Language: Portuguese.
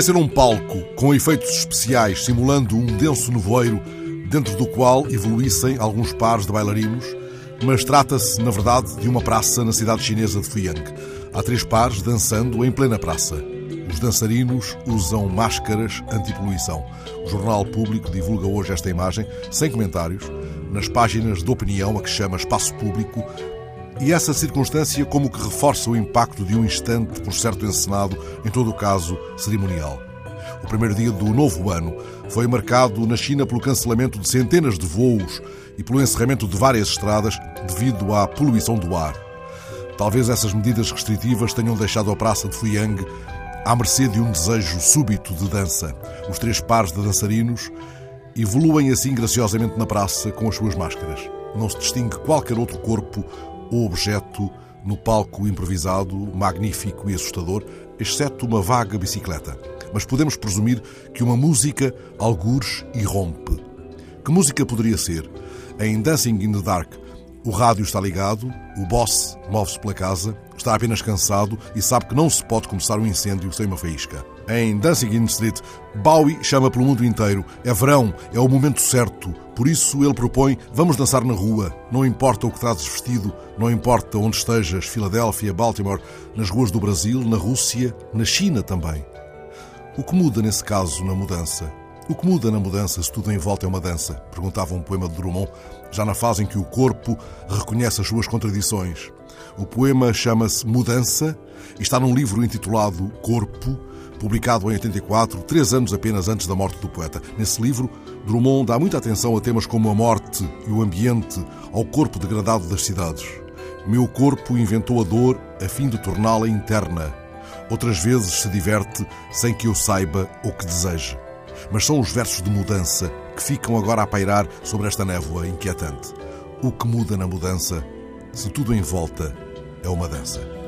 Podia ser um palco com efeitos especiais simulando um denso nevoeiro dentro do qual evoluíssem alguns pares de bailarinos, mas trata-se, na verdade, de uma praça na cidade chinesa de Fuyang. Há três pares dançando em plena praça. Os dançarinos usam máscaras anti-poluição. O Jornal Público divulga hoje esta imagem, sem comentários, nas páginas de opinião a que chama Espaço Público, e essa circunstância como que reforça o impacto de um instante, por certo encenado, em todo o caso, cerimonial. O primeiro dia do novo ano foi marcado na China pelo cancelamento de centenas de voos e pelo encerramento de várias estradas devido à poluição do ar. Talvez essas medidas restritivas tenham deixado a praça de Fuyang à mercê de um desejo súbito de dança. Os três pares de dançarinos evoluem assim graciosamente na praça com as suas máscaras. Não se distingue qualquer outro corpo ou objeto no palco improvisado, magnífico e assustador, exceto uma vaga bicicleta. Mas podemos presumir que uma música algures irrompe. Que música poderia ser? Em Dancing in the Dark, o rádio está ligado, o boss move-se pela casa, está apenas cansado e sabe que não se pode começar um incêndio sem uma faísca. Em Dancing in the Street, Bowie chama pelo mundo inteiro. É verão, é o momento certo. Por isso ele propõe: vamos dançar na rua. Não importa o que trazes vestido, não importa onde estejas, Filadélfia, Baltimore, nas ruas do Brasil, na Rússia, na China também. O que muda nesse caso na mudança? O que muda na mudança se tudo em volta é uma dança? Perguntava um poema de Drummond, já na fase em que o corpo reconhece as suas contradições. O poema chama-se Mudança e está num livro intitulado Corpo, publicado em 84, três anos apenas antes da morte do poeta. Nesse livro, Drummond dá muita atenção a temas como a morte e o ambiente, ao corpo degradado das cidades. Meu corpo inventou a dor a fim de torná-la interna. Outras vezes se diverte sem que eu saiba ou que deseje mas são os versos de mudança que ficam agora a pairar sobre esta névoa inquietante. O que muda na mudança, se tudo em volta é uma dança?